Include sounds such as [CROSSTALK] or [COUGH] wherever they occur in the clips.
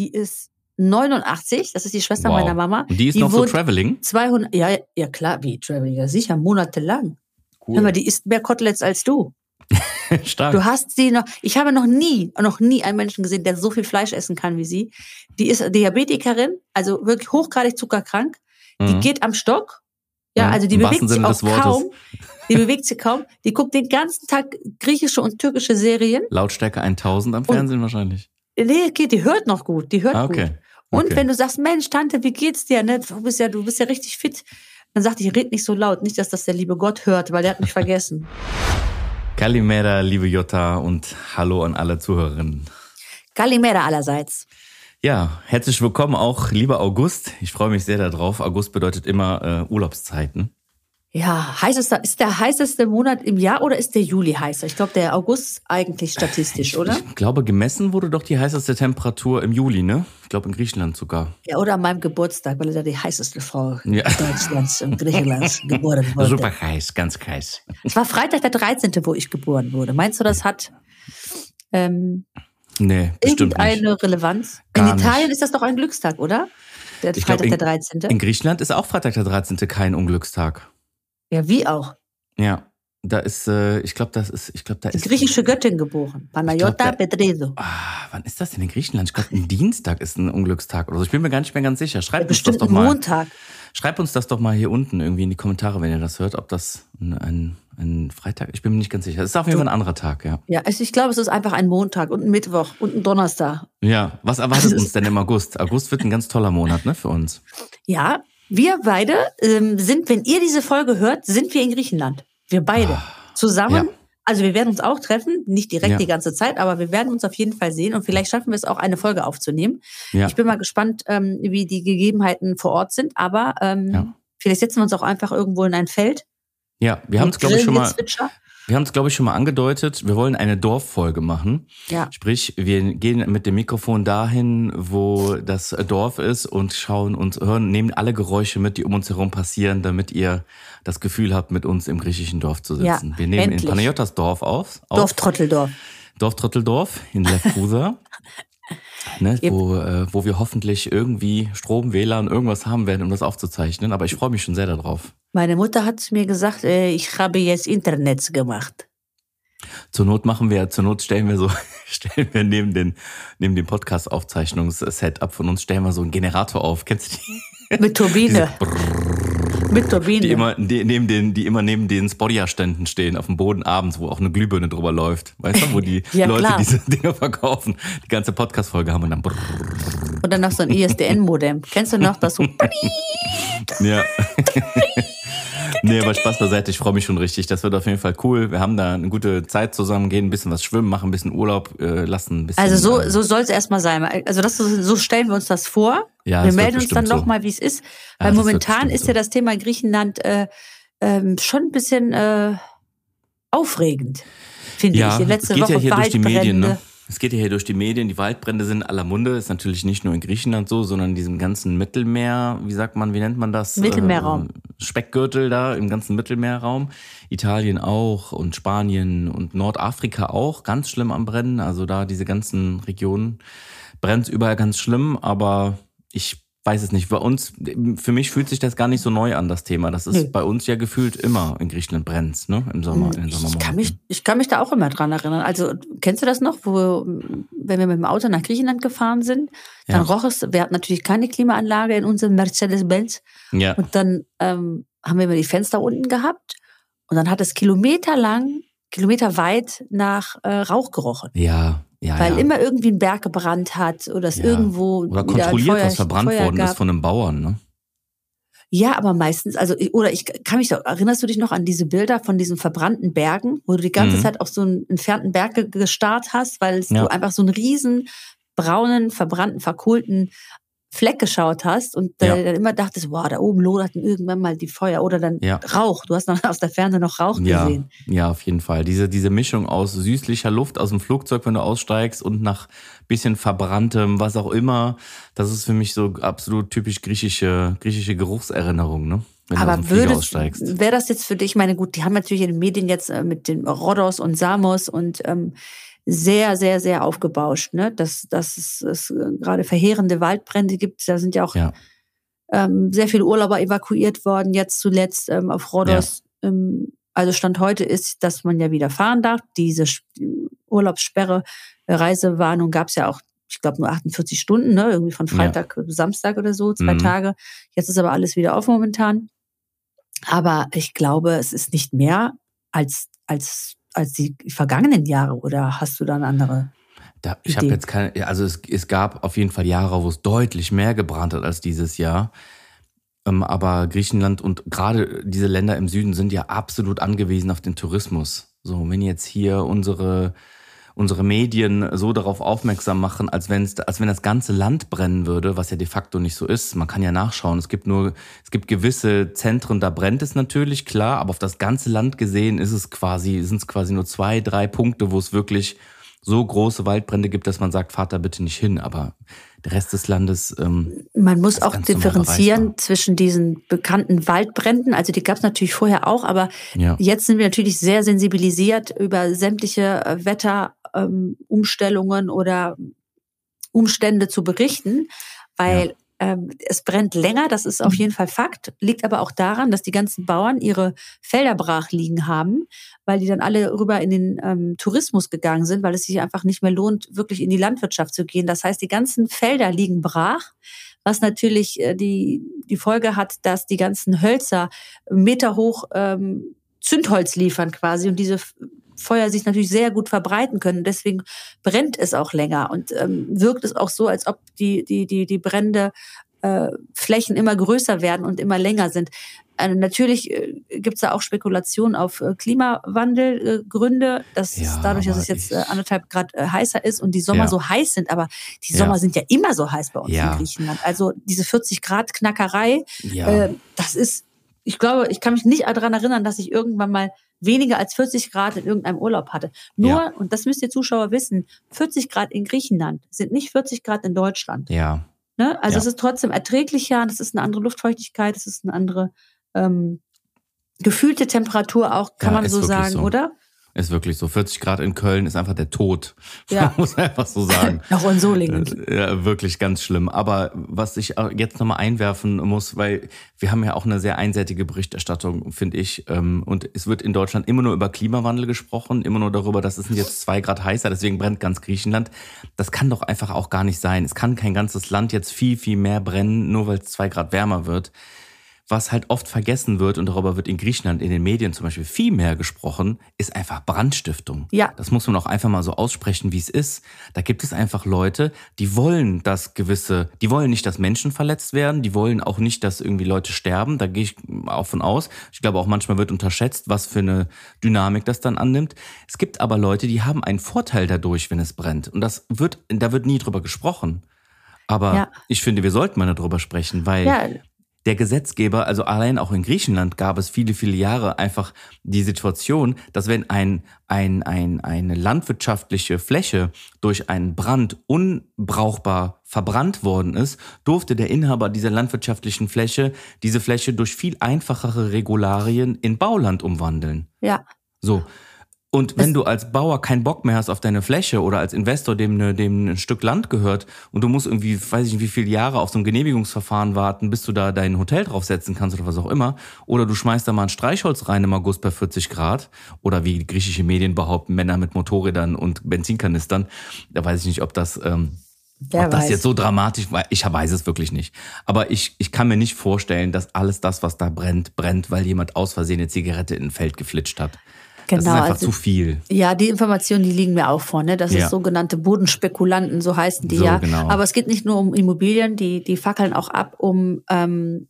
die ist 89, das ist die Schwester Wow. meiner Mama. Und die ist Die noch so traveling? 200, ja, ja klar, wie Traveling, ja sicher, monatelang. Hör mal, die isst mehr Koteletts als du. [LAUGHS] Stark. Du hast sie noch, ich habe noch nie, noch nie einen Menschen gesehen, der so viel Fleisch essen kann wie sie. Die ist Diabetikerin, also wirklich hochgradig zuckerkrank. Die Mhm. geht am Stock. Ja, Mhm, also die im bewegt sich auch kaum. Die bewegt sich kaum. Die guckt den ganzen Tag griechische und türkische Serien. Lautstärke 1000 am Und- Fernsehen wahrscheinlich. Nee, geht, die hört noch gut. Die hört Ah, gut. okay. Und Okay. wenn du sagst, Mensch, Tante, wie geht's dir? Ne? Du bist ja, du bist ja richtig fit. Dann sagt die, red nicht so laut, nicht, dass das der liebe Gott hört, weil der hat mich vergessen. [LAUGHS] Kalimera, liebe Jutta und hallo an alle Zuhörerinnen. Kalimera allerseits. Ja, herzlich willkommen auch, lieber August. Ich freue mich sehr darauf. August bedeutet immer äh, Urlaubszeiten. Ja, heißester, ist der heißeste Monat im Jahr oder ist der Juli heißer? Ich glaube, der August eigentlich statistisch, oder? Ich glaube, gemessen wurde doch die heißeste Temperatur im Juli, ne? Ich glaube in Griechenland sogar. Ja, oder an meinem Geburtstag, weil er da die heißeste Frau Ja. Deutschlands und Griechenlands [LAUGHS] geboren wurde. Super heiß, ganz heiß. Es war Freitag der 13., wo ich geboren wurde. Meinst du, das hat ähm, Nee, bestimmt nicht. irgendeine Relevanz? Gar in Italien nicht. ist das doch ein Glückstag, oder? Der Ich glaub, Freitag in- der 13. In Griechenland ist auch Freitag der 13. kein Unglückstag. Ja, wie auch. Ja, da ist, äh, ich glaube, das ist, ich glaube, da Die ist. griechische Göttin geboren. Panayota Petredo. Ah, wann ist das denn in Griechenland? Ich glaube, ein Dienstag ist ein Unglückstag oder so. Ich bin mir gar nicht mehr ganz sicher. Schreibt uns das Bestimmt doch mal. Montag. Schreibt uns das doch mal hier unten irgendwie in die Kommentare, wenn ihr das hört, ob das ein, ein, ein Freitag. Ich bin mir nicht ganz sicher. Es ist auf jeden Fall ein anderer Tag, ja. Ja, also ich glaube, es ist einfach ein Montag und ein Mittwoch und ein Donnerstag. Ja, was erwartet uns denn im August? August wird ein ganz toller Monat, ne, für uns. Ja, wir beide ähm, sind, wenn ihr diese Folge hört, sind wir in Griechenland. Wir beide. Zusammen. Ja. Also wir werden uns auch treffen, nicht direkt Ja. die ganze Zeit, aber wir werden uns auf jeden Fall sehen und vielleicht schaffen wir es auch, eine Folge aufzunehmen. Ja. Ich bin mal gespannt, ähm, wie die Gegebenheiten vor Ort sind, aber ähm, vielleicht setzen wir uns auch einfach irgendwo in ein Feld. Ja, wir haben es, glaube ich, schon mal. Wir haben es, glaube ich, schon mal angedeutet. Wir wollen eine Dorffolge machen. Ja. Sprich, wir gehen mit dem Mikrofon dahin, wo das Dorf ist und schauen uns, hören, nehmen alle Geräusche mit, die um uns herum passieren, damit ihr das Gefühl habt, mit uns im griechischen Dorf zu Ja, sitzen. wir nehmen endlich. in Panayotas Dorf auf. auf Dorf Trotteldorf. Dorf Trotteldorf in Lefkusa. [LAUGHS] Ne, wo, äh, wo wir hoffentlich irgendwie Strom, WLAN, irgendwas haben werden, um das aufzuzeichnen. Aber ich freue mich schon sehr darauf. Meine Mutter hat mir gesagt, äh, ich habe jetzt Internet gemacht. Zur Not machen wir, zur Not stellen wir so, [LAUGHS] stellen wir neben den, neben dem Podcast-Aufzeichnungs-Setup von uns, stellen wir so einen Generator auf. Kennst du die? Mit Turbine. Mit Turbine. Die immer, die, neben den, die immer neben den Spodia-Ständen stehen, auf dem Boden abends, wo auch eine Glühbirne drüber läuft. Weißt du, wo die [LAUGHS] Ja, Leute klar. diese Dinger verkaufen, die ganze Podcast-Folge haben und dann Und dann noch so ein ISDN-Modem. Kennst du noch das so? [LAUGHS] Ja. [LAUGHS] nee, aber Spaß beiseite, ich freue mich schon richtig. Das wird auf jeden Fall cool. Wir haben da eine gute Zeit zusammen, gehen ein bisschen was schwimmen, machen ein bisschen Urlaub, äh, lassen ein bisschen. Also so, äh, so soll es erstmal sein. Also das, so stellen wir uns das vor. Ja, wir melden uns dann so. nochmal, wie es ist. Ja, Weil momentan ist ja das Thema Griechenland äh, ähm, schon ein bisschen äh, aufregend, finde ja, ich. Die es letzte geht Woche ja hier durch die Medien, ne? Es geht ja hier durch die Medien, die Waldbrände sind in aller Munde, ist natürlich nicht nur in Griechenland so, sondern in diesem ganzen Mittelmeer, wie sagt man, wie nennt man das? Mittelmeerraum. Äh, Speckgürtel da im ganzen Mittelmeerraum. Italien auch und Spanien und Nordafrika auch, ganz schlimm am Brennen. Also da diese ganzen Regionen brennt überall ganz schlimm, aber ich weiß es nicht. Bei uns, für mich fühlt sich das gar nicht so neu an, das Thema. Das ist Nö. bei uns ja gefühlt immer in Griechenland brennt, ne? Im Sommer, den Ich kann, mich, ich kann mich da auch immer dran erinnern. Also, kennst du das noch, wo, wenn wir mit dem Auto nach Griechenland gefahren sind, dann Ja. roch es, wir hatten natürlich keine Klimaanlage in unserem Mercedes-Benz. Ja. Und dann ähm, haben wir immer die Fenster unten gehabt und dann hat es kilometerlang, kilometerweit nach äh, Rauch gerochen. Ja, ja. weil ja. immer irgendwie ein Berg gebrannt hat oder es Ja. irgendwo Oder kontrolliert, Feuer, was verbrannt Feuer worden gab. ist von einem Bauern, ne? Ja, aber meistens, also oder ich kann mich doch, erinnerst du dich noch an diese Bilder von diesen verbrannten Bergen, wo du die ganze Mhm. Zeit auf so einen entfernten Berg ge- gestarrt hast, weil Ja. du einfach so einen riesen braunen, verbrannten, verkohlten Fleck geschaut hast und Ja. dann immer dachtest, wow, da oben loderten irgendwann mal die Feuer oder dann Ja. Rauch. Du hast noch [LAUGHS] aus der Ferne noch Rauch Ja, gesehen. ja, auf jeden Fall. Diese, diese Mischung aus süßlicher Luft aus dem Flugzeug, wenn du aussteigst, und nach bisschen verbranntem, was auch immer, das ist für mich so absolut typisch griechische, griechische Geruchserinnerung, ne? Wenn Aber dem Flieger würde, aussteigst. wäre das jetzt für dich, ich meine, gut, die haben natürlich in den Medien jetzt äh, mit den Rhodos und Samos und ähm, sehr, sehr, sehr aufgebauscht, ne? Dass, dass es, es gerade verheerende Waldbrände gibt. Da sind ja auch Ja. ähm, sehr viele Urlauber evakuiert worden, jetzt zuletzt ähm, auf Rhodos. Ähm, also Stand heute ist, dass man ja wieder fahren darf. Diese Urlaubssperre, äh, Reisewarnung gab es ja auch, ich glaube, nur 48 Stunden, ne? irgendwie von Ja. Freitag bis Samstag oder so, zwei Mhm. Tage. Jetzt ist aber alles wieder offen momentan. Aber ich glaube, es ist nicht mehr als, als, als die vergangenen Jahre. Oder hast du da eine andere? Da, ich habe jetzt keine, also es, es gab auf jeden Fall Jahre, wo es deutlich mehr gebrannt hat als dieses Jahr. Ähm, aber Griechenland und gerade diese Länder im Süden sind ja absolut angewiesen auf den Tourismus. So, wenn jetzt hier unsere, unsere Medien so darauf aufmerksam machen, als, wenn's, als wenn das ganze Land brennen würde, was ja de facto nicht so ist. Man kann ja nachschauen. Es gibt nur, es gibt gewisse Zentren, da brennt es natürlich, klar, aber auf das ganze Land gesehen ist es quasi, sind es quasi nur zwei, drei Punkte, wo es wirklich so große Waldbrände gibt, dass man sagt, da bitte nicht hin. Aber der Rest des Landes, ähm, Man muss auch differenzieren zwischen diesen bekannten Waldbränden, also die gab es natürlich vorher auch, aber ja, jetzt sind wir natürlich sehr sensibilisiert über sämtliche äh, Wetterumstellungen ähm, Umstellungen oder Umstände zu berichten, weil ähm, es brennt länger, das ist auf jeden Fall Fakt, liegt aber auch daran, dass die ganzen Bauern ihre Felder brach liegen haben, weil die dann alle rüber in den ähm, Tourismus gegangen sind, weil es sich einfach nicht mehr lohnt, wirklich in die Landwirtschaft zu gehen. Das heißt, die ganzen Felder liegen brach, was natürlich äh, die, die Folge hat, dass die ganzen Hölzer meterhoch ähm, Zündholz liefern quasi und diese Feuer sich natürlich sehr gut verbreiten können. Deswegen brennt es auch länger und ähm, wirkt es auch so, als ob die, die, die, die Brände äh, Flächen immer größer werden und immer länger sind. Äh, natürlich äh, gibt es da auch Spekulationen auf äh, Klimawandelgründe, Gründe, dass Ja, dadurch, dass es jetzt äh, anderthalb Grad äh, heißer ist und die Sommer Ja. so heiß sind, aber die Ja. Sommer sind ja immer so heiß bei uns Ja. in Griechenland. Also diese 40 Grad Knackerei, ja, äh, das ist, ich glaube, ich kann mich nicht daran erinnern, dass ich irgendwann mal weniger als 40 Grad in irgendeinem Urlaub hatte. Nur, Ja. und das müsst ihr Zuschauer wissen, 40 Grad in Griechenland sind nicht 40 Grad in Deutschland. ja, Ne? Also Ja. es ist trotzdem erträglicher, es ist eine andere Luftfeuchtigkeit, es ist eine andere ähm, gefühlte Temperatur auch, kann Ja, man so sagen, so. oder? Ist wirklich so. 40 Grad in Köln ist einfach der Tod. [LAUGHS] Ja. Muss man einfach so sagen. [LAUGHS] Noch in Solingen. Äh, Ja, wirklich ganz schlimm. Aber was ich auch jetzt nochmal einwerfen muss, weil wir haben ja auch eine sehr einseitige Berichterstattung, finde ich. ähm, Und es wird in Deutschland immer nur über Klimawandel gesprochen, immer nur darüber, dass es sind jetzt zwei Grad heißer, deswegen brennt ganz Griechenland. Das kann doch einfach auch gar nicht sein. Es kann kein ganzes Land jetzt viel, viel mehr brennen, nur weil es zwei Grad wärmer wird. Was halt oft vergessen wird, und darüber wird in Griechenland in den Medien zum Beispiel viel mehr gesprochen, ist einfach Brandstiftung. Ja. Das muss man auch einfach mal so aussprechen, wie es ist. Da gibt es einfach Leute, die wollen, dass gewisse, die wollen nicht, dass Menschen verletzt werden, die wollen auch nicht, dass irgendwie Leute sterben. Da gehe ich auch von aus. Ich glaube auch manchmal wird unterschätzt, was für eine Dynamik das dann annimmt. Es gibt aber Leute, die haben einen Vorteil dadurch, wenn es brennt. Und das wird, da wird nie drüber gesprochen. Aber Ja. ich finde, wir sollten mal darüber sprechen, weil Ja, der Gesetzgeber, also allein auch in Griechenland gab es viele, viele Jahre einfach die Situation, dass wenn ein, ein, ein, eine landwirtschaftliche Fläche durch einen Brand unbrauchbar verbrannt worden ist, durfte der Inhaber dieser landwirtschaftlichen Fläche diese Fläche durch viel einfachere Regularien in Bauland umwandeln. ja. So. Und wenn Es- du als Bauer keinen Bock mehr hast auf deine Fläche oder als Investor, dem, ne, dem ein Stück Land gehört und du musst irgendwie, weiß ich nicht, wie viele Jahre auf so ein Genehmigungsverfahren warten, bis du da dein Hotel draufsetzen kannst oder was auch immer, oder du schmeißt da mal ein Streichholz rein im August bei 40 Grad, oder wie griechische Medien behaupten, Männer mit Motorrädern und Benzinkanistern, da weiß ich nicht, ob das, ähm, Wer ob das weiß. jetzt so dramatisch war, ich weiß es wirklich nicht. Aber ich, ich kann mir nicht vorstellen, dass alles das, was da brennt, brennt, weil jemand aus Versehen eine Zigarette in ein Feld geflitscht hat. Das ist Genau, einfach also- zu viel. Ja, die Informationen, die liegen mir auch vor, ne? Das Ja. ist sogenannte Bodenspekulanten, so heißen die So, ja. genau. Aber es geht nicht nur um Immobilien, die, die fackeln auch ab, um, ähm,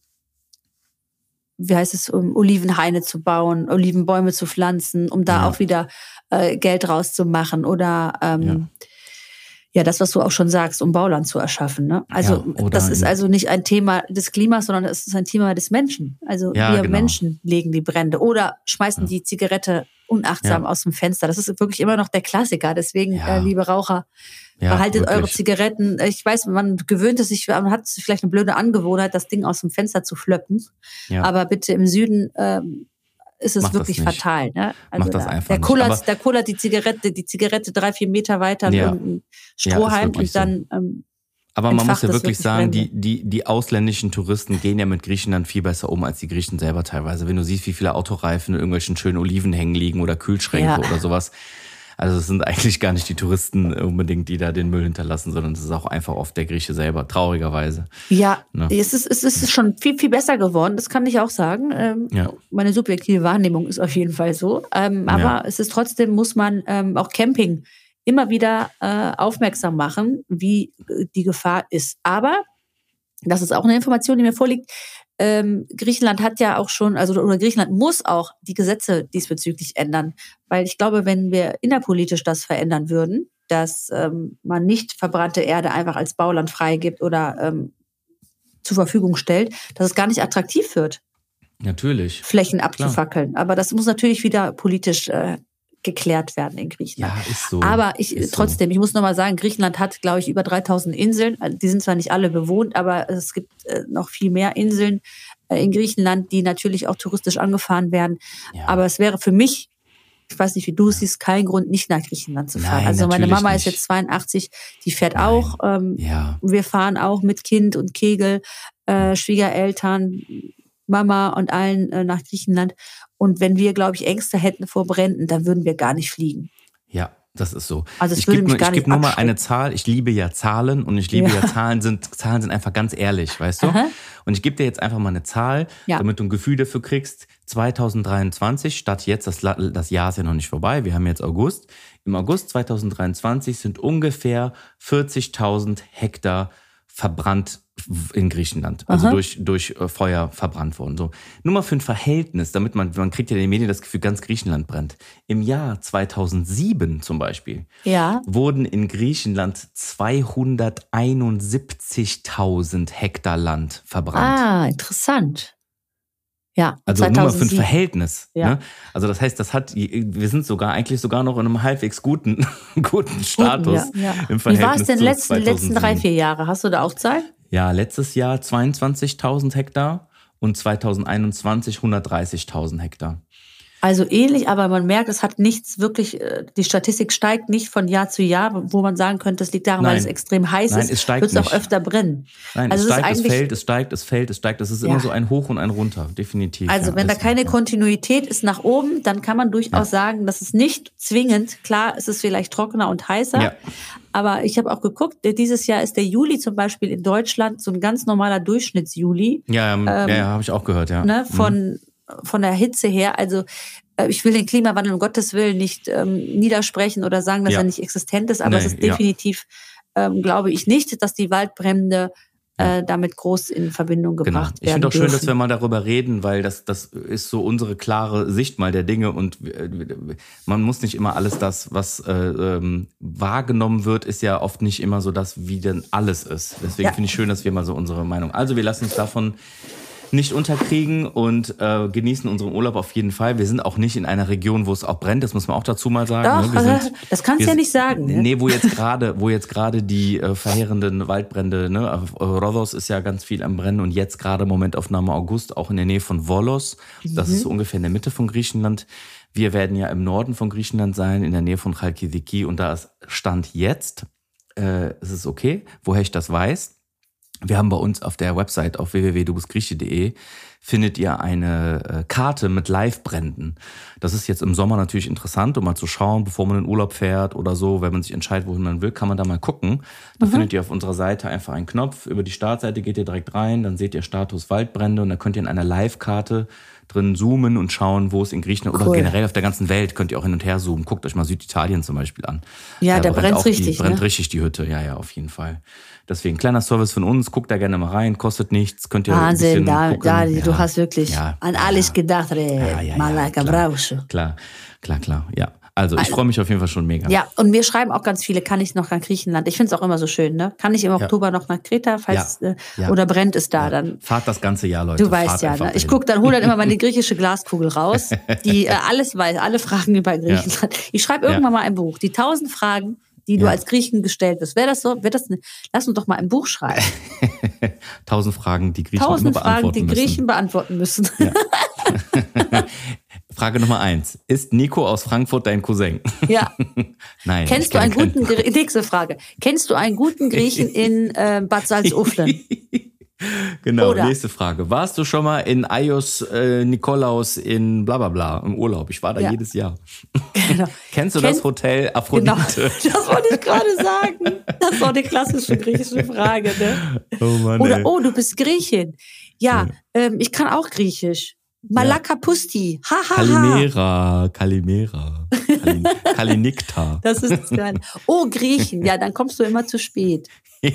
wie heißt es, um Olivenhaine zu bauen, Olivenbäume zu pflanzen, um da Ja. auch wieder äh, Geld rauszumachen oder ähm, ja. das, was du auch schon sagst, um Bauland zu erschaffen. Ne? Also Ja, das ist also nicht ein Thema des Klimas, sondern es ist ein Thema des Menschen. Also Ja, wir genau. Menschen legen die Brände oder schmeißen die Zigarette unachtsam Ja. aus dem Fenster. Das ist wirklich immer noch der Klassiker. Deswegen, Ja. äh, liebe Raucher, Ja, behaltet eure wirklich. Zigaretten. Ich weiß, man gewöhnt es sich, man hat vielleicht eine blöde Angewohnheit, das Ding aus dem Fenster zu flöppen. Aber bitte im Süden ähm, ist es Mach wirklich das fatal. Ne? Mach das da, einfach der kullert, der kullert die Zigarette, die Zigarette drei, vier Meter weiter Ja. in irgendein Ja, ist Strohhalm und dann ähm, Aber man muss ja wirklich wirklich sagen, die, die, die ausländischen Touristen gehen ja mit Griechenland viel besser um als die Griechen selber teilweise. Wenn du siehst, wie viele Autoreifen in irgendwelchen schönen Oliven hängen liegen oder Kühlschränke Ja. oder sowas. Also es sind eigentlich gar nicht die Touristen unbedingt, die da den Müll hinterlassen, sondern es ist auch einfach oft der Grieche selber, traurigerweise. Ja, Ne? es, ist, es ist schon viel, viel besser geworden, das kann ich auch sagen. Ähm, Ja. Meine subjektive Wahrnehmung ist auf jeden Fall so. Ähm, aber Ja. es ist trotzdem, muss man ähm, auch Camping immer wieder äh, aufmerksam machen, wie äh, die Gefahr ist. Aber, das ist auch eine Information, die mir vorliegt, ähm, Griechenland hat ja auch schon, also oder Griechenland muss auch die Gesetze diesbezüglich ändern. Weil ich glaube, wenn wir innerpolitisch das verändern würden, dass ähm, man nicht verbrannte Erde einfach als Bauland freigibt oder ähm, zur Verfügung stellt, dass es gar nicht attraktiv wird, Natürlich. Flächen abzufackeln. Aber das muss natürlich wieder politisch äh, geklärt werden in Griechenland. Ja, ist so. Aber ich Ist so. trotzdem, ich muss nochmal sagen, Griechenland hat, glaube ich, über 3000 Inseln. Also Die sind zwar nicht alle bewohnt, aber es gibt äh, noch viel mehr Inseln äh, in Griechenland, die natürlich auch touristisch angefahren werden. Ja. Aber es wäre für mich, ich weiß nicht, wie du es siehst, kein Grund, nicht nach Griechenland zu fahren. Nein, also meine Mama ist nicht. jetzt 82, die fährt Nein. auch. Ähm, Ja. wir fahren auch mit Kind und Kegel, äh, Schwiegereltern, Mama und allen äh, nach Griechenland. Und wenn wir, glaube ich, Ängste hätten vor Bränden, dann würden wir gar nicht fliegen. Ja, das ist so. Also ich gebe nur, ich geb nur mal eine Zahl. Ich liebe ja Zahlen und ich liebe ja, Ja. Zahlen sind Zahlen sind einfach ganz ehrlich, weißt du? Aha. Und ich gebe dir jetzt einfach mal eine Zahl, Ja. damit du ein Gefühl dafür kriegst. 2023 statt jetzt das, das Jahr ist ja noch nicht vorbei. Wir haben jetzt August. Im August 2023 sind ungefähr 40.000 Hektar verbrannt in Griechenland, also Aha. durch, durch äh, Feuer verbrannt worden. So. Nur mal für ein Verhältnis, damit man, man kriegt ja in den Medien das Gefühl, ganz Griechenland brennt. Im Jahr 2007 zum Beispiel Ja. wurden in Griechenland 271.000 Hektar Land verbrannt. Ah, interessant. Ja, also nur mal für ein 2007. Verhältnis. Ja. Ne? Also das heißt, das hat, wir sind sogar eigentlich sogar noch in einem halbwegs guten, [LAUGHS] guten Status ja, ja. im Wie Verhältnis war es denn letzten, letzten 2007. drei, vier Jahre? Hast du da auch Zahlen? Ja, letztes Jahr 22.000 Hektar und 2021 130.000 Hektar. Also ähnlich, aber man merkt, es hat nichts wirklich, äh, die Statistik steigt nicht von Jahr zu Jahr, wo man sagen könnte, es liegt daran, weil Nein. es extrem heiß Nein, ist, es steigt wird es auch öfter brennen. Nein, Also es es ist steigt, es eigentlich- fällt, es steigt, es fällt, es steigt. Es ist Ja. immer so ein Hoch und ein Runter, definitiv. Also ja, wenn da ist keine ja. Kontinuität ist nach oben, dann kann man durchaus sagen, dass es nicht zwingend, klar, es ist vielleicht trockener und heißer, Ja. aber ich habe auch geguckt, dieses Jahr ist der Juli zum Beispiel in Deutschland so ein ganz normaler Durchschnittsjuli Ja, ähm, ja, ja habe ich auch gehört, ja. ne, Mhm. Von, der Hitze her. Also äh, ich will den Klimawandel um Gottes Willen nicht ähm, niedersprechen oder sagen, dass Ja. er nicht existent ist, aber es Nee, ist ja. definitiv, ähm, glaube ich nicht, dass die Waldbrände äh, damit groß in Verbindung Genau. gebracht Ich werden finde auch schön, dürfen. dass wir mal darüber reden, weil das, das ist so unsere klare Sicht mal der Dinge und äh, man muss nicht immer alles das, was äh, ähm, wahrgenommen wird, ist ja oft nicht immer so das, wie denn alles ist. Deswegen Ja. finde ich schön, dass wir mal so unsere Meinung. Also wir lassen uns davon nicht unterkriegen und äh, genießen unseren Urlaub auf jeden Fall. Wir sind auch nicht in einer Region, wo es auch brennt, das muss man auch dazu mal sagen. Doch, ne? sind, [LAUGHS] das kannst du ja nicht sagen. Ne? Nee, wo jetzt gerade, wo jetzt gerade die äh, verheerenden Waldbrände, ne, äh, Rhodos ist ja ganz viel am Brennen und jetzt gerade Momentaufnahme August auch in der Nähe von Volos. Das ist so ungefähr in der Mitte von Griechenland. Wir werden ja im Norden von Griechenland sein, in der Nähe von Chalkidiki und da ist Stand jetzt, äh, es ist okay, woher ich das weiß. Wir haben bei uns auf der Website auf www.dubusgrieche.de findet ihr eine äh, Karte mit Live-Bränden. Das ist jetzt im Sommer natürlich interessant, um mal zu schauen, bevor man in Urlaub fährt oder so, wenn man sich entscheidet, wohin man will, kann man da mal gucken. Da findet ihr auf unserer Seite einfach einen Knopf. Über die Startseite geht ihr direkt rein, dann seht ihr Status Waldbrände und da könnt ihr in einer Live-Karte drin zoomen und schauen, wo es in Griechenland oder Cool. generell auf der ganzen Welt könnt ihr auch hin und her zoomen. Guckt euch mal Süditalien zum Beispiel an. Ja, da brennt's auch die, richtig, Brennt ne? richtig die Hütte, ja, ja, auf jeden Fall. Deswegen kleiner Service von uns, guckt da gerne mal rein, kostet nichts, könnt ihr ein Wahnsinn, bisschen da, da, ja. du hast wirklich Ja, an ja, alles ja. gedacht, ey, Ja, ja, ja, Malaka klar. Brausch. Klar, klar, klar, ja. Also ich freue mich auf jeden Fall schon mega. Ja, und mir schreiben auch ganz viele, kann ich noch nach Griechenland? Ich finde es auch immer so schön, ne? Kann ich im Oktober noch nach Kreta, falls Ja, äh, ja. oder brennt es da dann? Fahrt das ganze Jahr, Leute. Du weißt Fahrt ja, ne? Ich dahin. guck, dann hol dann immer meine [LAUGHS] griechische Glaskugel raus, die äh, [LAUGHS] alles weiß, alle Fragen über Griechenland. Ich schreibe irgendwann mal ein Buch, die tausend Fragen, die du Ja. als Griechen gestellt wirst. Wäre das so? Wäre das? Ne, lass uns doch mal ein Buch schreiben. [LAUGHS] Tausend Fragen, die Griechen Tausend Fragen, beantworten die müssen. Griechen beantworten müssen. Frage Nummer eins. Ist Nico aus Frankfurt dein Cousin? Ja. [LAUGHS] Nein. Kennst du einen keinen. guten, Grie- nächste Frage. Kennst du einen guten Griechen [LAUGHS] in äh, Bad Salzuflen? [LAUGHS] Genau, Oder- nächste Frage. Warst du schon mal in Aios äh, Nikolaus in bla bla bla im Urlaub? Ich war da Ja. jedes Jahr. Genau. Kennst du Kenn- das Hotel Genau, Aphrodite? das wollte ich gerade sagen. Das war die klassische griechische Frage. Ne? Oh Mann, Oder, ey. oh, du bist Griechin. Ja, ähm, ich kann auch Griechisch. Malakapusti. Ha, ha, ha. Kalimera, Kalimera, Kalin [LAUGHS] Kalinikta. Das ist das Geile. Oh, Griechen. Ja, dann kommst du immer zu spät. [LAUGHS]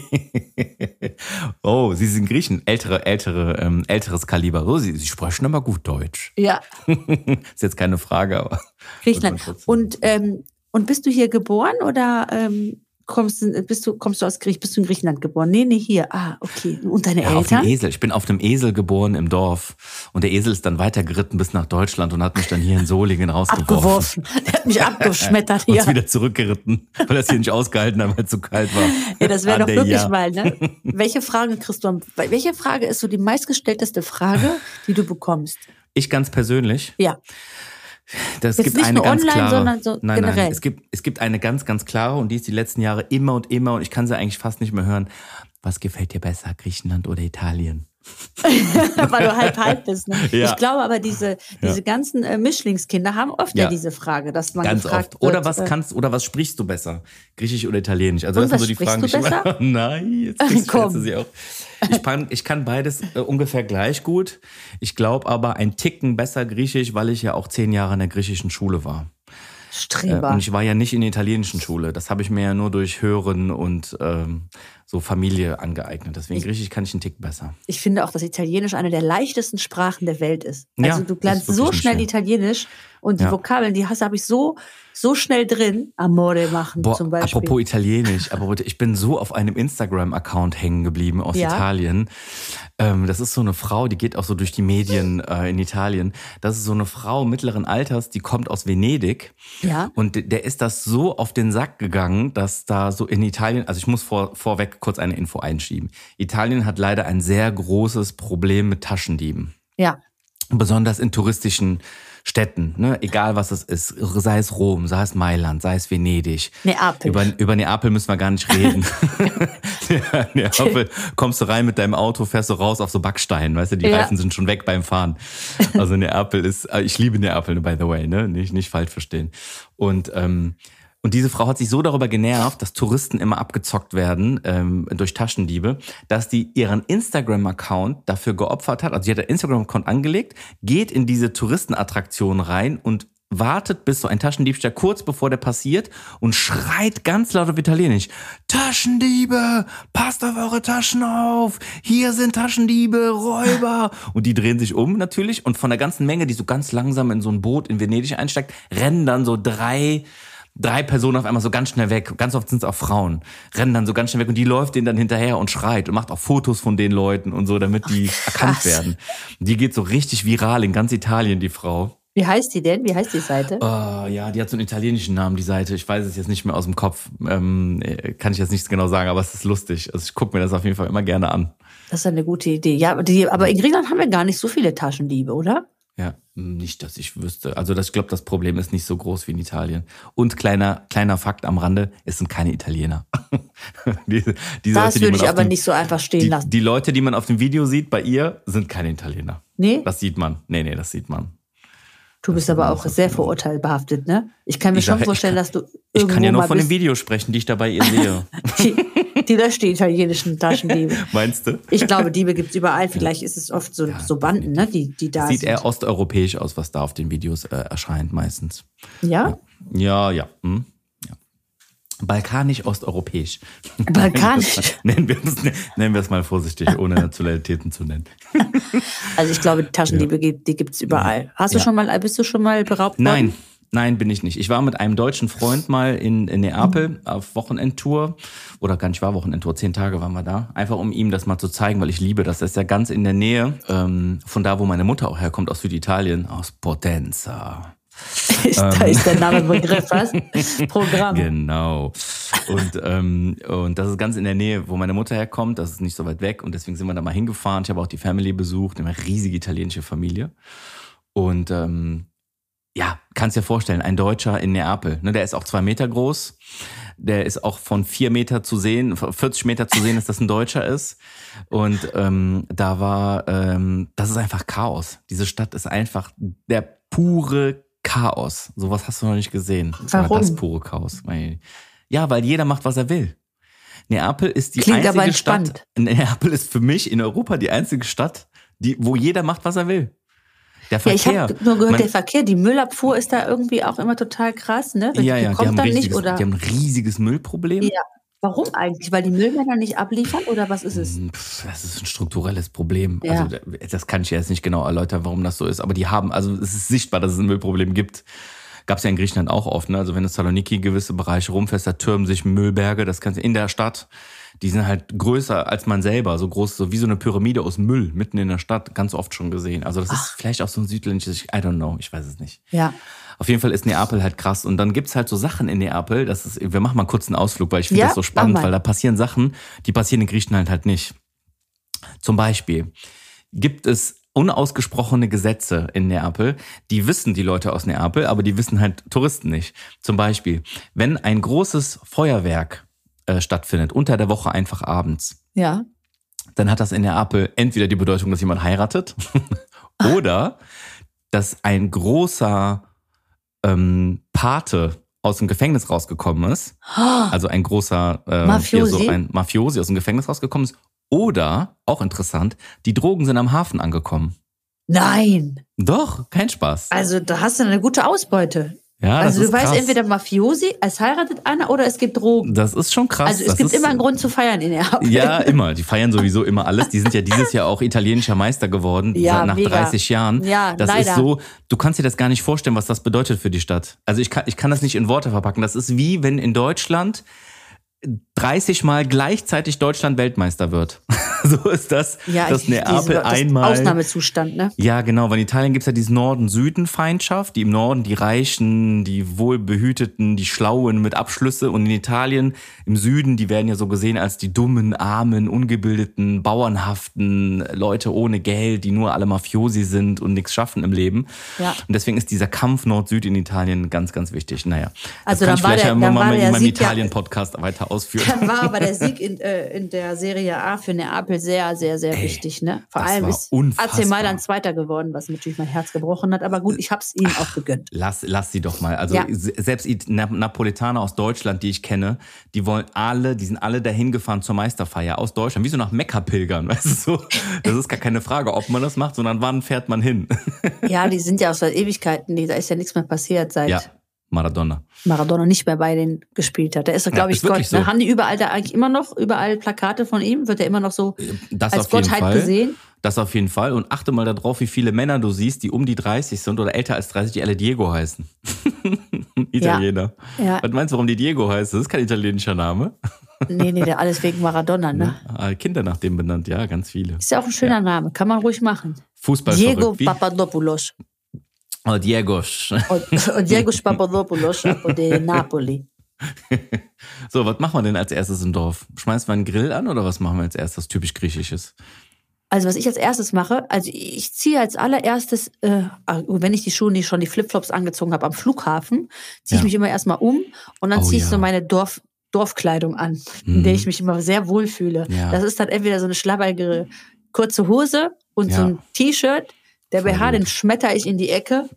oh, Sie sind Griechen, ältere, ältere, ähm, älteres Kaliber. Oh, Sie, Sie sprechen aber gut Deutsch. Ja, [LAUGHS] Ist jetzt keine Frage, aber Griechenland. Und, ähm, und bist du hier geboren oder ähm, kommst, du- bist, du, kommst du aus Griech, bist du in Griechenland geboren? Nee, nee, hier. Ah, okay. Und deine ja, auf dem Eltern? Esel. Ich bin auf dem Esel geboren im Dorf und der Esel ist dann weiter geritten bis nach Deutschland und hat mich dann hier in Solingen rausgeworfen. Abgeworfen. Der hat mich abgeschmettert [LAUGHS] Und hier. ist wieder zurückgeritten, weil er es hier nicht ausgehalten hat, weil es zu kalt war. Ja, das wäre Ah, doch wirklich ja. mal, ne? [LAUGHS] Welche Frage kriegst du welche Frage ist so die meistgestellteste Frage, die du bekommst? Ich ganz persönlich. Ja. Das Jetzt gibt nicht eine nur ganz online, klare. sondern so nein, generell. nein. Es gibt, es gibt eine ganz, ganz klare und die ist die letzten Jahre immer und immer und ich kann sie eigentlich fast nicht mehr hören. Was gefällt dir besser, Griechenland oder Italien? [LAUGHS] Weil du halb halb bist. Ne? Ja. Ich glaube aber, diese, diese ganzen äh, Mischlingskinder haben oft ja. Ja. diese Frage, dass man Ganz gefragt oft. Oder wird, was äh, kannst oder was sprichst du besser? Griechisch oder Italienisch? Also das sind so die Fragen, die ich immer. [LAUGHS] Nein, jetzt kriegst sie auch. Ich [LAUGHS] kann, ich kann beides äh, ungefähr gleich gut. Ich glaube aber ein Ticken besser Griechisch, weil ich ja auch zehn Jahre in der griechischen Schule war. Äh, Streber. und ich war ja nicht in der italienischen Schule. Das habe ich mir ja nur durch Hören und ähm, so Familie angeeignet. Deswegen Griechisch kann ich einen Tick besser. Ich finde auch, dass Italienisch eine der leichtesten Sprachen der Welt ist. Ja, Also du das lernst so schnell Italienisch und die Ja. Vokabeln, die hast habe ich so so schnell drin. Amore machen Boah, zum Beispiel. apropos Italienisch, aber ich bin so auf einem Instagram-Account hängen geblieben aus Ja. Italien. Ähm, das ist so eine Frau, die geht auch so durch die Medien [LAUGHS] äh, in Italien. Das ist so eine Frau mittleren Alters, die kommt aus Venedig. Ja. Und de- der ist das so auf den Sack gegangen, dass da so in Italien, also ich muss vor, vorweg kurz eine Info einschieben. Italien hat leider ein sehr großes Problem mit Taschendieben ja. besonders in touristischen Städten, ne? egal was es ist, sei es Rom, sei es Mailand, sei es Venedig. Neapel. Über, über Neapel müssen wir gar nicht reden. [LAUGHS] [LAUGHS] Ja, Neapel kommst du rein mit deinem Auto, fährst du raus auf so Backsteinen, weißt du, die Ja. Reifen sind schon weg beim Fahren. Also Neapel ist, äh, ich liebe Neapel, by the way, ne? nicht, nicht falsch verstehen. Und ähm, und diese Frau hat sich so darüber genervt, dass Touristen immer abgezockt werden ähm, durch Taschendiebe, dass die ihren Instagram-Account dafür geopfert hat. Also sie hat einen Instagram-Account angelegt, geht in diese Touristenattraktion rein und wartet, bis so ein Taschendiebstahl kurz bevor der passiert und schreit ganz laut auf Italienisch, Taschendiebe, passt auf eure Taschen auf, hier sind Taschendiebe, Räuber. [LAUGHS] Und die drehen sich um natürlich und von der ganzen Menge, die so ganz langsam in so ein Boot in Venedig einsteigt, rennen dann so drei drei Personen auf einmal so ganz schnell weg. Ganz oft sind es auch Frauen. Rennen dann so ganz schnell weg und die läuft denen dann hinterher und schreit und macht auch Fotos von den Leuten und so, damit die erkannt werden. Die geht so richtig viral in ganz Italien, die Frau. Wie heißt die denn? Wie heißt die Seite? Oh, ja, die hat so einen italienischen Namen, die Seite. Ich weiß es jetzt nicht mehr aus dem Kopf. Ähm, äh, kann ich jetzt nicht genau sagen, aber es ist lustig. Also ich gucke mir das auf jeden Fall immer gerne an. Das ist eine gute Idee. Ja, die, aber in Griechenland haben wir gar nicht so viele Taschendiebe, oder? Ja, nicht, dass ich wüsste. Also das, ich glaube, das Problem ist nicht so groß wie in Italien. Und kleiner, kleiner Fakt am Rande, es sind keine Italiener. [LAUGHS] die, die Das Leute, die würde man ich auf aber dem- nicht so einfach stehen die, lassen. die Leute, die man auf dem Video sieht bei ihr, sind keine Italiener. Nee? Das sieht man. Nee, nee, das sieht man. Du bist aber auch sehr vorurteilbehaftet, ne? Ich kann mir Ich schon sag vorstellen, ich dass du Ich kann ja nur von dem. Video sprechen, die ich da bei ihr sehe. [LAUGHS] [LAUGHS] Die, löscht die italienischen Taschendiebe. Meinst du? Ich glaube, Diebe gibt's überall. Vielleicht ist es oft so, so Banden, ne, die, die da Sieht sind. eher osteuropäisch aus, was da auf den Videos äh, erscheint meistens. ja? Ja, ja. Hm? ja. Balkanisch, osteuropäisch. Balkanisch. [LAUGHS] nennen, wir es, nennen wir es mal vorsichtig, ohne [LAUGHS] Nationalitäten zu nennen. Also ich glaube, die Taschendiebe, gibt die gibt's überall. Hast du Ja. schon mal, bist du schon mal beraubt worden? nein, bin ich nicht. Ich war mit einem deutschen Freund mal in, in Neapel auf Wochenendtour. Oder gar nicht war Wochenendtour, zehn Tage waren wir da. Einfach um ihm das mal zu zeigen, weil ich liebe das. Das ist ja ganz in der Nähe ähm, von da, wo meine Mutter auch herkommt, aus Süditalien, aus Potenza. [LAUGHS] da ist der Name Begriff, was? [LAUGHS] Programm. Genau. Und, ähm, und das ist ganz in der Nähe, wo meine Mutter herkommt. Das ist nicht so weit weg. Und deswegen sind wir da mal hingefahren. Ich habe auch die Family besucht, eine riesige italienische Familie. Und ähm, ja, kannst dir vorstellen, ein Deutscher in Neapel, ne, der ist auch zwei Meter groß. Der ist auch von vier Meter zu sehen, 40 Meter zu sehen, dass das ein Deutscher ist. Und ähm, da war, ähm, das ist einfach Chaos. Diese Stadt ist einfach der pure Chaos. Sowas hast du noch nicht gesehen. Warum? Das pure Chaos. Ja, weil jeder macht, was er will. Neapel ist die Klingt einzige Stadt. [LAUGHS] Neapel ist für mich in Europa die einzige Stadt, die, wo jeder macht, was er will. Der Ja, ich Verkehr. habe nur gehört, man- der Verkehr, die Müllabfuhr ist da irgendwie auch immer total krass, ne? Die ja, ja, die kommt haben, dann riesiges, nicht oder die haben ein riesiges Müllproblem. Ja. warum eigentlich? Weil die Müllmänner nicht abliefern oder was ist es? Hm, Das ist ein strukturelles Problem. Ja. Also das kann ich jetzt nicht genau erläutern, warum das so ist. Aber die haben, also es ist sichtbar, dass es ein Müllproblem gibt. Gab es ja in Griechenland auch oft. Ne? Also wenn in Saloniki gewisse Bereiche rumfährst, da türmen sich Müllberge. Das kannst du in der Stadt. Die sind halt größer als man selber, so groß, so wie so eine Pyramide aus Müll mitten in der Stadt, ganz oft schon gesehen. Also das ist vielleicht auch so ein südländisches, I don't know, ich weiß es nicht. Ja. Auf jeden Fall ist Neapel halt krass. Und dann gibt's halt so Sachen in Neapel, das ist, wir machen mal kurz einen Ausflug, weil ich finde Ja, das so spannend, weil da passieren Sachen, die passieren in Griechenland halt nicht. Zum Beispiel gibt es unausgesprochene Gesetze in Neapel, die wissen die Leute aus Neapel, aber die wissen halt Touristen nicht. Zum Beispiel, wenn ein großes Feuerwerk äh, stattfindet, unter der Woche einfach abends, Ja. dann hat das in Neapel entweder die Bedeutung, dass jemand heiratet [LAUGHS] oder dass ein großer ähm, Pate aus dem Gefängnis rausgekommen ist, [GASPS] also ein großer äh, Mafiosi? So ein Mafiosi aus dem Gefängnis rausgekommen ist, oder, auch interessant, die Drogen sind am Hafen angekommen. Nein. Doch, kein Spaß. Also da hast du eine gute Ausbeute. Ja, also du weißt krass. entweder Mafiosi, es heiratet einer oder es gibt Drogen. Das ist schon krass. Also es das gibt immer einen Grund zu feiern in Neapel. Ja, [LAUGHS] immer. Die feiern sowieso immer alles. Die sind ja dieses Jahr auch italienischer Meister geworden, Ja, nach mega. 30 Jahren. Ja, das leider. ist so, du kannst dir das gar nicht vorstellen, was das bedeutet für die Stadt. Also ich kann, ich kann das nicht in Worte verpacken. Das ist wie wenn in Deutschland 30 Mal gleichzeitig Deutschland Weltmeister wird. [LAUGHS] [LAUGHS] so ist das, Ja, dass ich- Neapel diese- einmal. Ausnahmezustand, ne? Ja, genau, weil in Italien gibt's ja diese Norden-Süden-Feindschaft, die im Norden die Reichen, die Wohlbehüteten, die Schlauen mit Abschlüsse und in Italien im Süden, die werden ja so gesehen als die dummen, armen, ungebildeten, bauernhaften Leute ohne Geld, die nur alle Mafiosi sind und nichts schaffen im Leben. Ja. Und deswegen ist dieser Kampf Nord-Süd in Italien ganz, ganz wichtig. Naja, Also das kann ich war vielleicht der- ja immer mal in meinem Sieg ja- Italien-Podcast weiter [LAUGHS] ausführen. Dann war aber der Sieg in, äh, in der Serie A für Neapel sehr, sehr, sehr Ey, wichtig. Ne? Vor allem ist unfassbar. AC Mailand Zweiter geworden, was natürlich mein Herz gebrochen hat. Aber gut, ich hab's ihm auch gegönnt. Lass, lass sie doch mal. Also Ja. se- selbst die Na- Napoletaner aus Deutschland, die ich kenne, die wollen alle, die sind alle dahin gefahren zur Meisterfeier aus Deutschland, wie so nach Mekka pilgern, [LAUGHS] weißt du so. Das ist gar keine Frage, ob man das macht, sondern wann fährt man hin. Ja, die sind ja auch seit Ewigkeiten, da ist ja nichts mehr passiert, seit ja, Maradona. Maradona nicht mehr bei denen gespielt hat. Da ist er, glaube ist ich, Gott. so. Haben die überall da eigentlich immer noch, überall Plakate von ihm? Wird er immer noch so Das als Gottheit Fall. gesehen? Das auf jeden Fall. Und achte mal darauf, wie viele Männer du siehst, die um die 30 sind oder älter als 30, die alle Diego heißen. [LAUGHS] Italiener. Ja. Was meinst du, warum die Diego heißt? Das ist kein italienischer Name. Nee, nee, der alles wegen Maradona, ne? [LAUGHS] Ah, Kinder nach dem benannt, ja, ganz viele. Ist ja auch ein schöner Name, kann man ruhig machen. Fußball Diego verrückt. Papadopoulos. Oh, Diego. Und, und Diego Papadopoulos από de Napoli. [LAUGHS] So, was machen wir denn als erstes im Dorf? Schmeißen wir einen Grill an oder was machen wir als erstes typisch griechisches? Also was ich als erstes mache, also ich ziehe als allererstes, äh, wenn ich die Schuhe nicht schon die Flipflops angezogen habe am Flughafen, ziehe ich Ja. mich immer erstmal um und dann Oh ziehe ich ja. so meine Dorf, Dorfkleidung an, in der Mhm. ich mich immer sehr wohl fühle. Ja. Das ist dann entweder so eine schlabberige kurze Hose und so Ja. ein T-Shirt. der BH, den schmetter ich in die Ecke.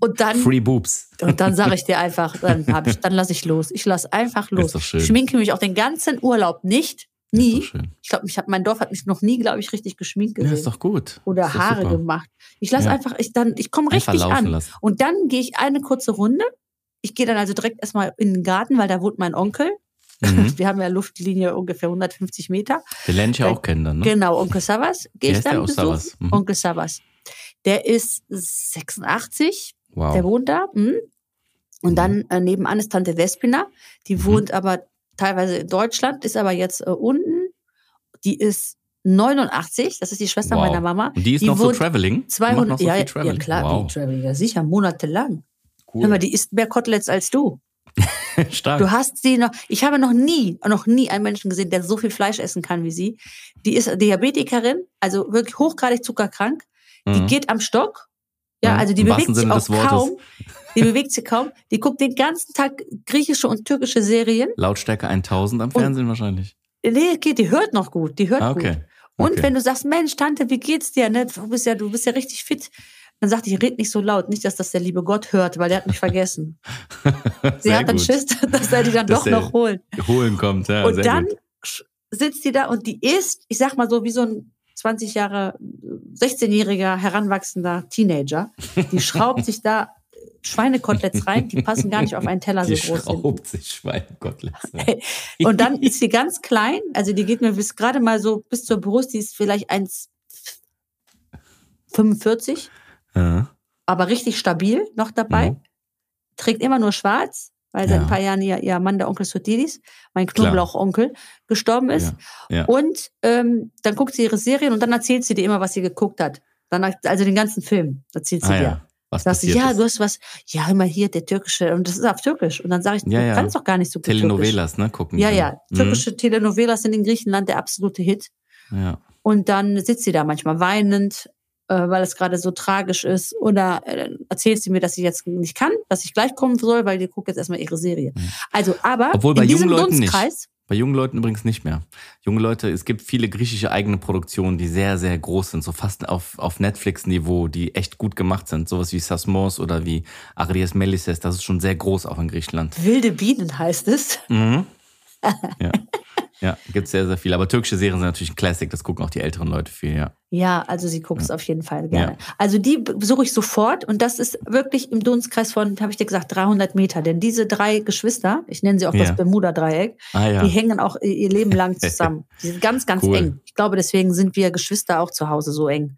Und dann, Free Boobs. und dann sage [LAUGHS] ich dir einfach, dann, hab ich, dann lasse ich los. Ich lasse einfach los. doch schön. Ich schminke mich auch den ganzen Urlaub nicht. Ist Nie. Ich glaube, ich hab, mein Dorf hat mich noch nie, glaube ich, richtig geschminkt Ja, gesehen. ist doch gut. Oder ist doch Haare super. gemacht. Ich lasse Ja. einfach, ich dann, ich komme richtig an. lassen. Und dann gehe ich eine kurze Runde. Ich gehe dann also direkt erstmal in den Garten, weil da wohnt mein Onkel. Mhm. [LAUGHS] Wir haben ja Luftlinie ungefähr 150 Meter. Den lerne ich ja auch kennen dann, ne? Genau, Onkel Savas gehe ich dann besuchen. Mhm. Onkel Savas. Der ist 86, Wow. der wohnt da. mhm. Und Mhm. dann äh, nebenan ist Tante Vespina. Die Mhm. wohnt aber teilweise in Deutschland, ist aber jetzt äh, unten. Die ist 89, das ist die Schwester Wow. meiner Mama. Und die ist die noch so Traveling? Die macht 200, noch so ja, Traveling. ja klar, Wow. die Traveling, ja sicher, monatelang. Cool. Hör mal, die isst mehr Koteletts als du. [LAUGHS] Stark. Du hast sie noch, ich habe noch nie, noch nie einen Menschen gesehen, der so viel Fleisch essen kann wie sie. Die ist Diabetikerin, also wirklich hochgradig zuckerkrank. Die Mhm. geht am Stock, Ja, also die Im bewegt sich auch kaum. Die bewegt sich kaum. Die guckt den ganzen Tag griechische und türkische Serien. Lautstärke 1000 am Und- Fernsehen wahrscheinlich. Nee, geht, die hört noch gut. Die hört Ah, gut. okay. Und okay. wenn du sagst, Mensch, Tante, wie geht's dir? Ne? Du bist ja, du bist ja richtig fit. Dann sagt die, red nicht so laut. Nicht, dass das der liebe Gott hört, weil der hat mich vergessen. [LAUGHS] Sie hat dann gut. Schiss, [LAUGHS] dass er die dann Dass doch noch holt. Holen kommt, ja, und dann gut. sitzt die da und die ist, ich sag mal so, wie so ein 20 Jahre, 16-jähriger heranwachsender Teenager. Die schraubt sich da Schweinekoteletts rein, die passen gar nicht auf einen Teller Die so groß schraubt sich Schweinekoteletts. [LAUGHS] Und dann ist sie ganz klein, also die geht mir bis gerade mal so bis zur Brust, die ist vielleicht 1,45, Ja. aber richtig stabil noch dabei. Mhm. Trägt immer nur schwarz, weil seit Ja. ein paar Jahren ihr, ihr Mann, der Onkel Sotidis, mein. Knoblauchonkel, gestorben ist. Ja. Ja. Und ähm, dann guckt sie ihre Serien und dann erzählt sie dir immer, was sie geguckt hat. Dann, also den ganzen Film erzählt sie Ah, dir. ja. Was Sagst du, ja, ist. du hast was, ja, immer hier, der türkische, und das ist auf Türkisch. Und dann sage ich, Ja, du ja. kannst doch gar nicht so gut Türkisch. Telenovelas, ne? Gucken. Ja, ja. Türkische Telenovelas sind in Griechenland der absolute Hit. Mhm. Ja. Und dann sitzt sie da manchmal weinend, äh, weil es gerade so tragisch ist. Oder äh, erzählt sie mir, dass sie jetzt nicht kann, dass ich gleich kommen soll, weil die guckt jetzt erstmal ihre Serie. Also, aber Obwohl bei in diesem jungen Leuten nicht. Dunstkreis, Bei jungen Leuten übrigens nicht mehr. Junge Leute, es gibt viele griechische eigene Produktionen, die sehr, sehr groß sind, so fast auf, auf Netflix-Niveau, die echt gut gemacht sind. Sowas wie Sasmos oder wie Arias Melisses, das ist schon sehr groß auch in Griechenland. wilde Bienen heißt es. Mhm. Ja. Ja, gibt's sehr, sehr viel. Aber türkische Serien sind natürlich ein Classic, das gucken auch die älteren Leute viel, ja. Ja, also sie guckt es auf jeden Fall gerne. Also die besuche ich sofort und das ist wirklich im Dunstkreis von, habe ich dir gesagt, 300 Meter. Denn diese drei Geschwister, ich nenne sie auch Ja. das Bermuda-Dreieck, Ah ja. die hängen auch ihr ihr Leben lang [LAUGHS] zusammen. Die sind ganz, ganz Cool. eng. Ich glaube, deswegen sind wir Geschwister auch zu Hause so eng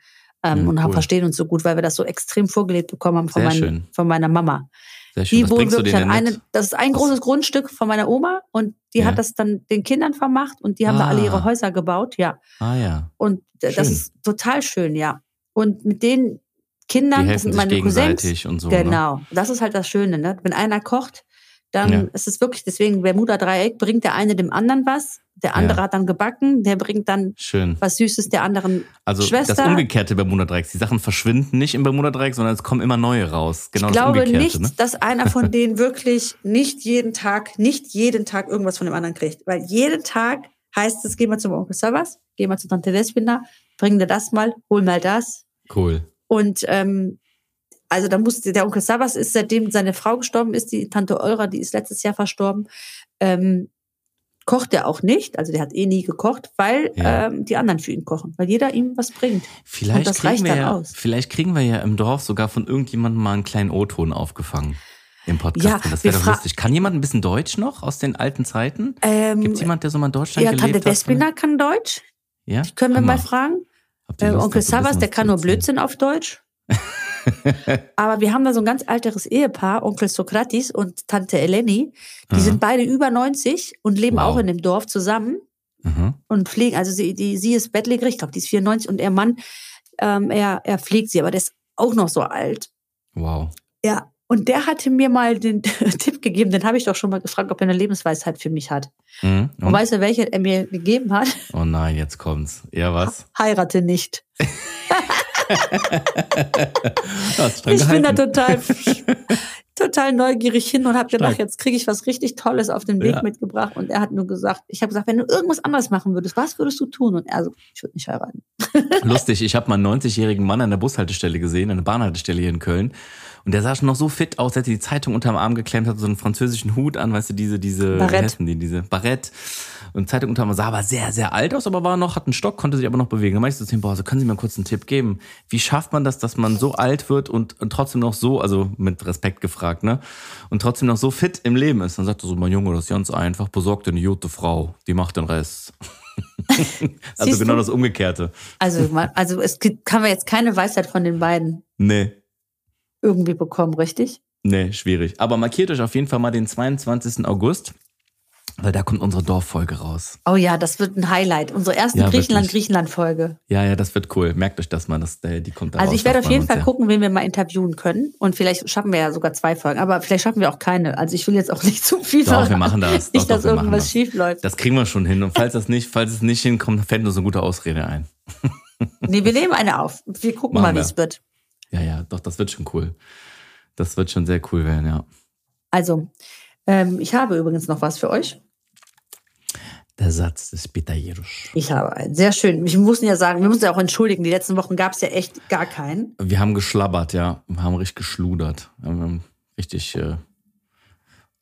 ähm, Mhm, und cool. verstehen uns so gut, weil wir das so extrem vorgelebt bekommen haben von, mein, schön. von meiner Mama. Sehr schön. Die Was wohnen wirklich an eine, das ist ein Was- großes Grundstück von meiner Oma und die Ja. hat das dann den Kindern vermacht und die haben da alle Ah. ihre Häuser gebaut, ja. Ah ja. Und äh, das Schön. ist total schön, ja. Und mit den Kindern, das sind meine Cousins, und so. Ne? genau. Das ist halt das Schöne, ne? Wenn einer kocht, dann Ja. ist es wirklich, deswegen Bermuda-Dreieck, bringt der eine dem anderen was, der andere Ja. hat dann gebacken, der bringt dann Schön. was Süßes der anderen. Also Schwester- das umgekehrte Bermuda-Dreieck. Die Sachen verschwinden nicht im Bermuda-Dreieck, sondern es kommen immer neue raus. Genau ich das glaube Umgekehrte. nicht, ne? dass einer von [LAUGHS] denen wirklich nicht jeden Tag, nicht jeden Tag irgendwas von dem anderen kriegt. Weil jeden Tag heißt es, geh mal zum Onkel Savas, geh mal zu Tante Despina, bring dir das mal, hol mal das. Cool. Und ähm, also da musste der Onkel Savas ist, seitdem seine Frau gestorben ist, die Tante Eura, die ist letztes Jahr verstorben, ähm, kocht er auch nicht. Also der hat eh nie gekocht, weil Ja. ähm, die anderen für ihn kochen, weil jeder ihm was bringt. Vielleicht kriegen wir ja, aus. Vielleicht kriegen wir ja im Dorf sogar von irgendjemandem mal einen kleinen O-Ton aufgefangen im Podcast. Ja, das wäre doch lustig. Kann jemand ein bisschen Deutsch noch aus den alten Zeiten? Ähm, Gibt es jemand, der so mal in Deutschland ja, Tante gelebt hat? Despina kann Deutsch. Ja? Die können wir Hammer. mal fragen. Äh, Onkel bisschen der kann nur? Blödsinn auf Deutsch. [LAUGHS] [LAUGHS] Aber wir haben da so ein ganz alteres Ehepaar, Onkel Sokratis und Tante Eleni. Die Aha. sind beide über 90 und leben Wow. auch in dem Dorf zusammen Mhm. und pflegen. Also sie, die, sie ist bettlägerig, ich glaube, die ist 94 und ihr Mann, ähm, er, er pflegt sie, aber der ist auch noch so alt. Wow. Ja. Und der hatte mir mal den [LAUGHS] Tipp gegeben, den habe ich doch schon mal gefragt, ob er eine Lebensweisheit für mich hat. Mhm. Und Und? weißt du, welche er mir gegeben hat? Oh nein, jetzt kommt's. Ja, was? Heirate nicht. [LAUGHS] [LAUGHS] Ich bin da total, total neugierig hin und habe gedacht, jetzt kriege ich was richtig Tolles auf den Weg Ja. mitgebracht. Und er hat nur gesagt, ich habe gesagt, wenn du irgendwas anderes machen würdest, was würdest du tun? Und er so, ich würde nicht heiraten. [LAUGHS] Lustig, ich habe mal einen 90-jährigen Mann an der Bushaltestelle gesehen, an der Bahnhaltestelle hier in Köln. Und der sah schon noch so fit aus, der hatte die Zeitung unterm Arm geklemmt, hatte so einen französischen Hut an, weißt du, diese, diese, Barett. die, diese Barett. Und Zeitung unterm Arm, sah aber sehr, sehr alt aus, aber war noch, hat einen Stock, konnte sich aber noch bewegen. Da meinte ich zu ihm, boah, so können Sie mir kurz einen Tipp geben. Wie schafft man das, dass man so alt wird und, und trotzdem noch so, also mit Respekt gefragt, ne? Und trotzdem noch so fit im Leben ist. Dann sagt er so, mein Junge, das ist ganz einfach, besorg dir eine gute Frau, die macht den Rest. [LAUGHS] also genau du? das Umgekehrte. Also, also es kann man jetzt keine Weisheit von den beiden Nee. irgendwie bekommen, richtig? Nee, schwierig. Aber markiert euch auf jeden Fall mal den 22. August, weil da kommt unsere Dorffolge raus. Oh ja, das wird ein Highlight. Unsere erste Ja. Griechenland-Griechenland-Folge. Ja, ja, das wird cool. Merkt euch das mal, das, äh, die kommt da Also raus. ich werde auf jeden wir Fall gucken, wen wir mal interviewen können. Und vielleicht schaffen wir ja sogar zwei Folgen. Aber vielleicht schaffen wir auch keine. Also ich will jetzt auch [LAUGHS] nicht zu viel Doch, wir verraten. machen das. Nicht, dass doch, wir machen irgendwas das. schief läuft. Das kriegen wir schon hin. Und falls das nicht, falls es nicht hinkommt, fällt uns eine gute Ausrede ein. [LAUGHS] Nee, wir nehmen eine auf. Wir gucken Machen mal, wie wir. es wird. Ja, ja, doch, das wird schon cool. Das wird schon sehr cool werden, ja. Also, ähm, ich habe übrigens noch was für euch. Der Satz des Pitajeros. Ich habe einen. Sehr schön. Wir mussten ja sagen, wir müssen ja auch entschuldigen, die letzten Wochen gab es ja echt gar keinen. Wir haben geschlabbert, ja. Wir haben richtig geschludert. Wir haben richtig äh, euch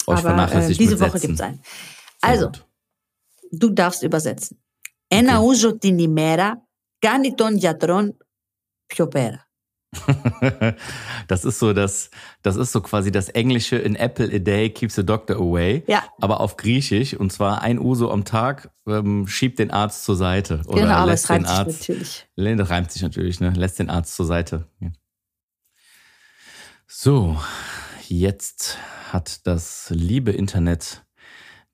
Aber äh, vernachlässigt diese mit Woche Sätzen. gibt es einen. Sehr Also, gut. du darfst übersetzen. Ένα ούζο την ημέρα κάνει τον γιατρόν πιο πέρα. [LAUGHS] das ist so das, das ist so quasi das Englische in Apple a day keeps the doctor away. Ja. Aber auf Griechisch und zwar ein Uso am Tag ähm, schiebt den Arzt zur Seite oder genau, aber lässt den sich Arzt. natürlich. Nee, Das reimt sich natürlich, ne? Lässt den Arzt zur Seite. Ja. So, jetzt hat das liebe Internet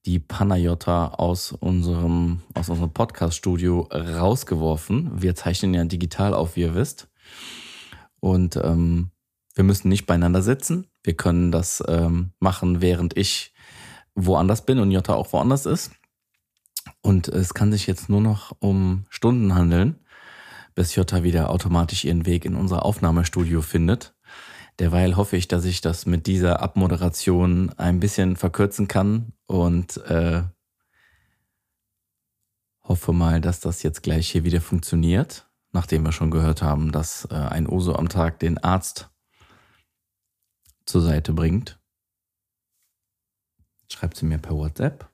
die Panayota aus unserem, aus unserem Podcast-Studio rausgeworfen. Wir zeichnen ja digital auf, wie ihr wisst. Und ähm, wir müssen nicht beieinander sitzen. Wir können das ähm, machen, während ich woanders bin und Jota auch woanders ist. Und es kann sich jetzt nur noch um Stunden handeln, bis Jota wieder automatisch ihren Weg in unser Aufnahmestudio findet. Derweil hoffe ich, dass ich das mit dieser Abmoderation ein bisschen verkürzen kann und äh, hoffe mal, dass das jetzt gleich hier wieder funktioniert, nachdem wir schon gehört haben, dass äh, ein Uso am Tag den Arzt zur Seite bringt. Schreibt sie mir per WhatsApp.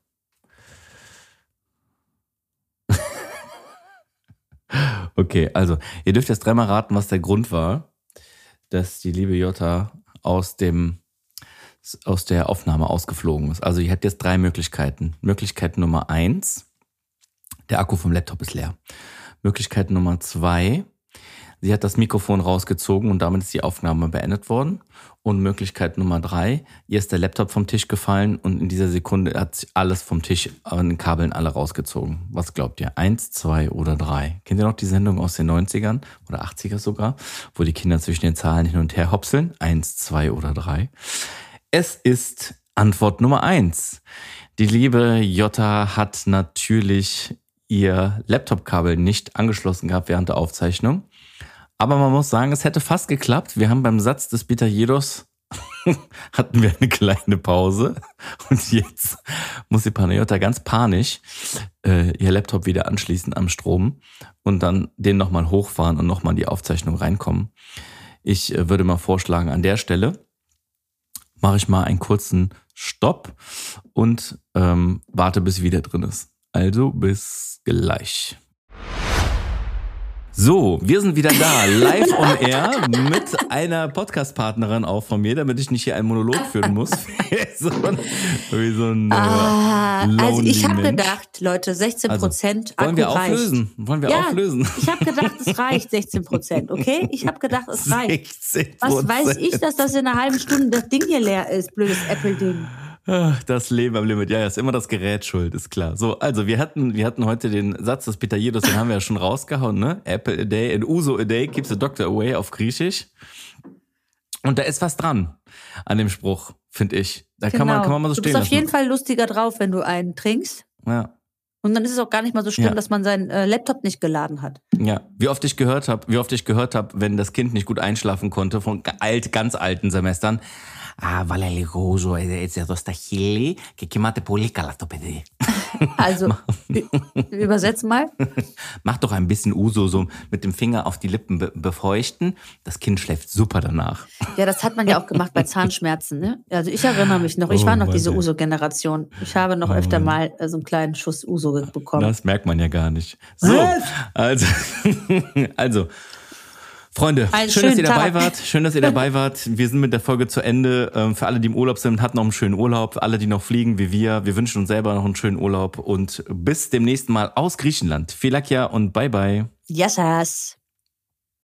[LAUGHS] okay, also ihr dürft jetzt dreimal raten, was der Grund war, dass die liebe Jota aus dem aus der Aufnahme ausgeflogen ist. Also ihr habt jetzt drei Möglichkeiten. Möglichkeit Nummer eins, der Akku vom Laptop ist leer. Möglichkeit Nummer zwei, sie hat das Mikrofon rausgezogen und damit ist die Aufnahme beendet worden. Und Möglichkeit Nummer drei, ihr ist der Laptop vom Tisch gefallen und in dieser Sekunde hat alles vom Tisch an den Kabeln alle rausgezogen. Was glaubt ihr? Eins, zwei oder drei? Kennt ihr noch die Sendung aus den 90ern oder 80er sogar, wo die Kinder zwischen den Zahlen hin und her hopseln? Eins, zwei oder drei? Es ist Antwort Nummer eins. Die liebe Jota hat natürlich ihr Laptop-Kabel nicht angeschlossen gehabt während der Aufzeichnung. Aber man muss sagen, es hätte fast geklappt. Wir haben beim Satz des Pitajedos [LAUGHS] hatten wir eine kleine Pause und jetzt muss die Panayota ganz panisch äh, ihr Laptop wieder anschließen am Strom und dann den nochmal hochfahren und nochmal in die Aufzeichnung reinkommen. Ich äh, würde mal vorschlagen, an der Stelle mache ich mal einen kurzen Stopp und ähm, warte, bis sie wieder drin ist. Also bis gleich. So, wir sind wieder da, live on air mit einer Podcast-Partnerin auch von mir, damit ich nicht hier einen Monolog führen muss. [LAUGHS] [LAUGHS] so ein, wie so ein äh, Ah, also ich habe gedacht, Leute, 16 Prozent Also, Wollen wir reicht. auflösen? Wollen wir Ja, auflösen? ich habe gedacht, es reicht 16 Prozent, okay? Ich habe gedacht, es [LAUGHS] reicht. 16% Was weiß ich, dass das in einer halben Stunde das Ding hier leer ist, blödes Apple-Ding. Das Leben am Limit, ja, ja, ist immer das Gerät schuld, ist klar. So, also wir hatten, wir hatten heute den Satz des Peter Jedos, den haben wir ja schon rausgehauen, ne? Apple a day and Uso a day keeps the doctor away auf Griechisch. Und da ist was dran an dem Spruch, finde ich. Da kann man, kann man mal so Genau. du stehen bist auf jeden. Fall lustiger drauf, wenn du einen trinkst. Ja. Und dann ist es auch gar nicht mal so schlimm, Ja. dass man seinen äh, Laptop nicht geladen hat. Ja, wie oft ich gehört habe, wie oft ich gehört habe, wenn das Kind nicht gut einschlafen konnte von alt, ganz alten Semestern Α, βάλε λίγο ούζο ε, έτσι εδώ στα χείλη και κοιμάται πολύ καλά το παιδί. [LAUGHS] Also, ü- übersetz mal. [LAUGHS] Mach doch ein bisschen Uso so mit dem Finger auf die Lippen be befeuchten. Das Kind schläft super danach. Ja, das hat man ja auch gemacht bei [LAUGHS] Zahnschmerzen. Ne? Also ich erinnere mich noch, ich Oh war noch Mann, diese ey. Uso-Generation. Ich habe noch öfter mal äh, so einen kleinen Schuss Uso ge- bekommen. Das merkt man ja gar nicht. So, Was? also, also, Freunde, Einen schön, dass ihr dabei Tag. wart. Schön, dass ihr dabei wart. Wir sind mit der Folge zu Ende. Ähm, Für alle, die im Urlaub sind, hatten noch einen schönen Urlaub. Alle, die noch fliegen, wie wir. Wir wünschen uns selber noch einen schönen Urlaub und bis demnächst mal aus Griechenland. Philakia und bye bye. Yes.